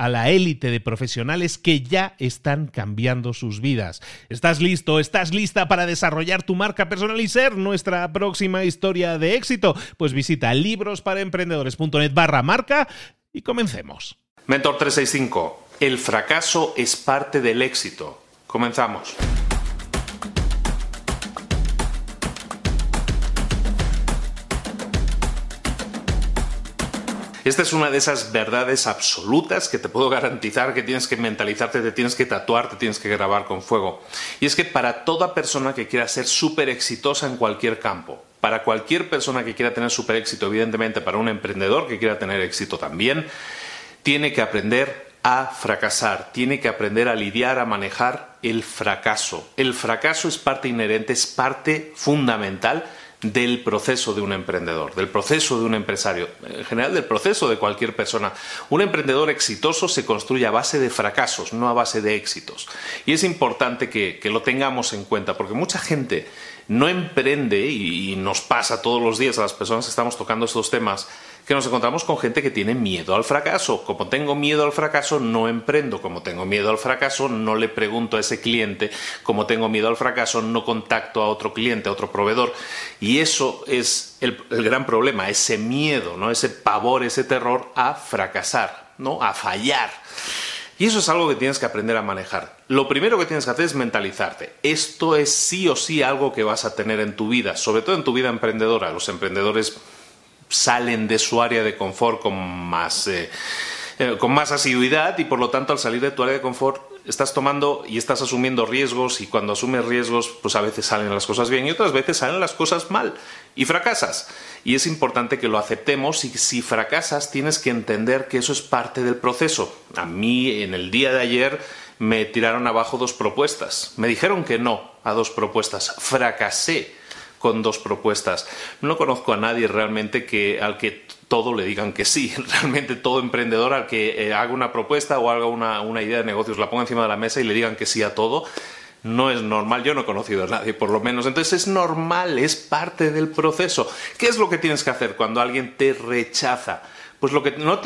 a la élite de profesionales que ya están cambiando sus vidas. ¿Estás listo? ¿Estás lista para desarrollar tu marca personal y ser nuestra próxima historia de éxito? Pues visita librosparaemprendedores.net barra marca y comencemos. Mentor 365. El fracaso es parte del éxito. Comenzamos. Esta es una de esas verdades absolutas que te puedo garantizar que tienes que mentalizarte, te tienes que tatuar, te tienes que grabar con fuego. Y es que para toda persona que quiera ser súper exitosa en cualquier campo, para cualquier persona que quiera tener súper éxito, evidentemente para un emprendedor que quiera tener éxito también, tiene que aprender a fracasar, tiene que aprender a lidiar, a manejar el fracaso. El fracaso es parte inherente, es parte fundamental del proceso de un emprendedor, del proceso de un empresario, en general del proceso de cualquier persona. Un emprendedor exitoso se construye a base de fracasos, no a base de éxitos. Y es importante que, que lo tengamos en cuenta, porque mucha gente no emprende, y, nos pasa todos los días a las personas que estamos tocando estos temas, que nos encontramos con gente que tiene miedo al fracaso. Como tengo miedo al fracaso, no emprendo. Como tengo miedo al fracaso, no le pregunto a ese cliente. Como tengo miedo al fracaso, no contacto a otro cliente, a otro proveedor. Y eso es el, el gran problema, ese miedo, ¿no? ese pavor, ese terror a fracasar, ¿no? a fallar. Y eso es algo que tienes que aprender a manejar. Lo primero que tienes que hacer es mentalizarte. Esto es sí o sí algo que vas a tener en tu vida, sobre todo en tu vida emprendedora. Los emprendedores salen de su área de confort con más, eh, eh, con más asiduidad y por lo tanto al salir de tu área de confort estás tomando y estás asumiendo riesgos y cuando asumes riesgos pues a veces salen las cosas bien y otras veces salen las cosas mal y fracasas. Y es importante que lo aceptemos y si fracasas tienes que entender que eso es parte del proceso. A mí en el día de ayer me tiraron abajo dos propuestas. Me dijeron que no a dos propuestas. Fracasé con dos propuestas. No conozco a nadie realmente que al que todo le digan que sí. Realmente todo emprendedor al que eh, haga una propuesta o haga una, una idea de negocios, la ponga encima de la mesa y le digan que sí a todo, no es normal, yo no he conocido a nadie por lo menos, entonces es normal, es parte del proceso. ¿Qué es lo que tienes que hacer cuando alguien te rechaza? Pues lo que no,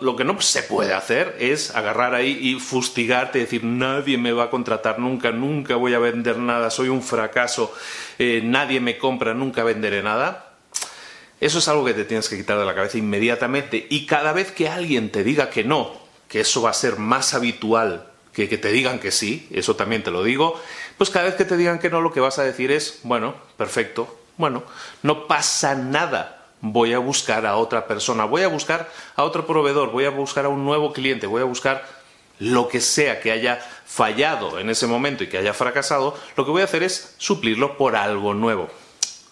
lo que no, se puede hacer es agarrar ahí y fustigarte y decir nadie me va a contratar nunca, nunca voy a vender nada, soy un fracaso, eh, nadie me compra, nunca venderé nada. Eso es algo que te tienes que quitar de la cabeza inmediatamente y cada vez que alguien te diga que no, que eso va a ser más habitual que que te digan que sí, eso también te lo digo, pues cada vez que te digan que no lo que vas a decir es, bueno, perfecto, bueno, no pasa nada, voy a buscar a otra persona, voy a buscar a otro proveedor, voy a buscar a un nuevo cliente, voy a buscar lo que sea que haya fallado en ese momento y que haya fracasado, lo que voy a hacer es suplirlo por algo nuevo.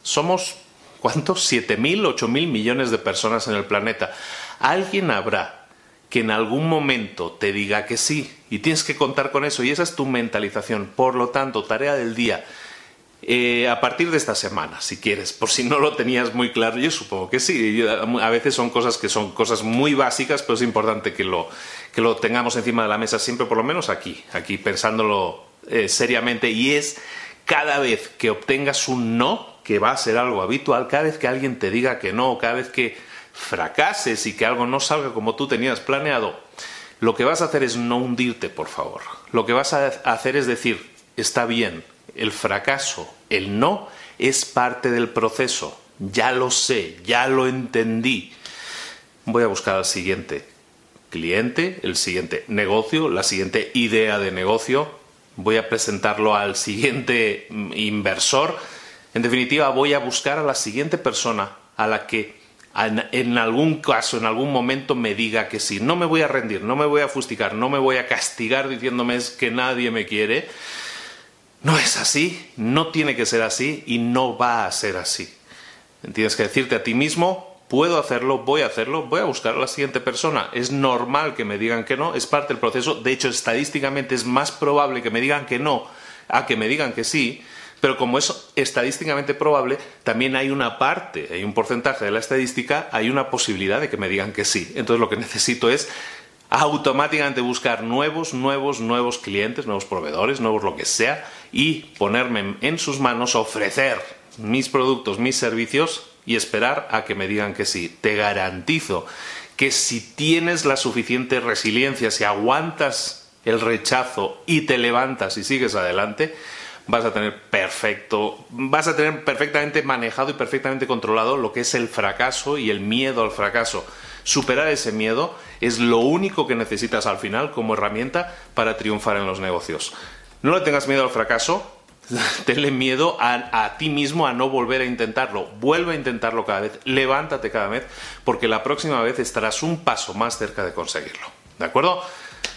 Somos ¿Cuántos? ¿Siete mil, ocho mil millones de personas en el planeta. Alguien habrá que en algún momento te diga que sí y tienes que contar con eso y esa es tu mentalización. Por lo tanto, tarea del día, eh, a partir de esta semana, si quieres, por si no lo tenías muy claro, yo supongo que sí, a veces son cosas que son cosas muy básicas, pero es importante que lo, que lo tengamos encima de la mesa siempre, por lo menos aquí, aquí pensándolo eh, seriamente, y es cada vez que obtengas un no, que va a ser algo habitual, cada vez que alguien te diga que no, cada vez que fracases y que algo no salga como tú tenías planeado, lo que vas a hacer es no hundirte, por favor. Lo que vas a hacer es decir, está bien, el fracaso, el no, es parte del proceso. Ya lo sé, ya lo entendí. Voy a buscar al siguiente cliente, el siguiente negocio, la siguiente idea de negocio. Voy a presentarlo al siguiente mm, inversor. En definitiva, voy a buscar a la siguiente persona a la que en algún caso, en algún momento me diga que sí. No me voy a rendir, no me voy a fustigar, no me voy a castigar diciéndome que nadie me quiere no es así, no tiene que ser así y no va a ser así. Tienes que decirte a ti mismo, puedo hacerlo, voy a hacerlo, voy a buscar a la siguiente persona. Es normal que me digan que no, es parte del proceso. De hecho, estadísticamente es más probable que me digan que no a que me digan que sí. Pero como es estadísticamente probable, también hay una parte, hay un porcentaje de la estadística, hay una posibilidad de que me digan que sí. Entonces lo que necesito es automáticamente buscar nuevos, nuevos, nuevos clientes, nuevos proveedores, nuevos lo que sea, y ponerme en sus manos, ofrecer mis productos, mis servicios y esperar a que me digan que sí. Te garantizo que si tienes la suficiente resiliencia, si aguantas el rechazo y te levantas y sigues adelante, vas a tener perfecto, vas a tener perfectamente manejado y perfectamente controlado lo que es el fracaso y el miedo al fracaso. Superar ese miedo es lo único que necesitas al final como herramienta para triunfar en los negocios. No le tengas miedo al fracaso, tenle miedo a, a, ti mismo a no volver a intentarlo. Vuelve a intentarlo cada vez, levántate cada vez, porque la próxima vez estarás un paso más cerca de conseguirlo. ¿De acuerdo?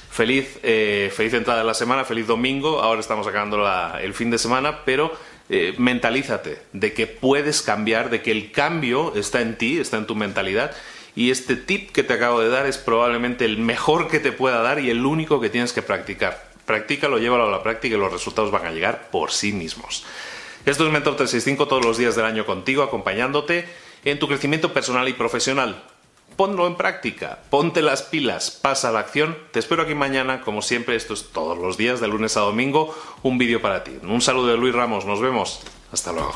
Feliz, eh, feliz entrada de la semana, feliz domingo. Ahora estamos acabando el fin de semana, pero eh, mentalízate de que puedes cambiar, de que el cambio está en ti, está en tu mentalidad y este tip que te acabo de dar es probablemente el mejor que te pueda dar y el único que tienes que practicar. Practícalo, llévalo a la práctica y los resultados van a llegar por sí mismos. Esto es Mentor 365 todos los días del año contigo, acompañándote en tu crecimiento personal y profesional. Ponlo en práctica, ponte las pilas, pasa a la acción. Te espero aquí mañana, como siempre, esto es todos los días, de lunes a domingo, un vídeo para ti. Un saludo de Luis Ramos, nos vemos. Hasta luego.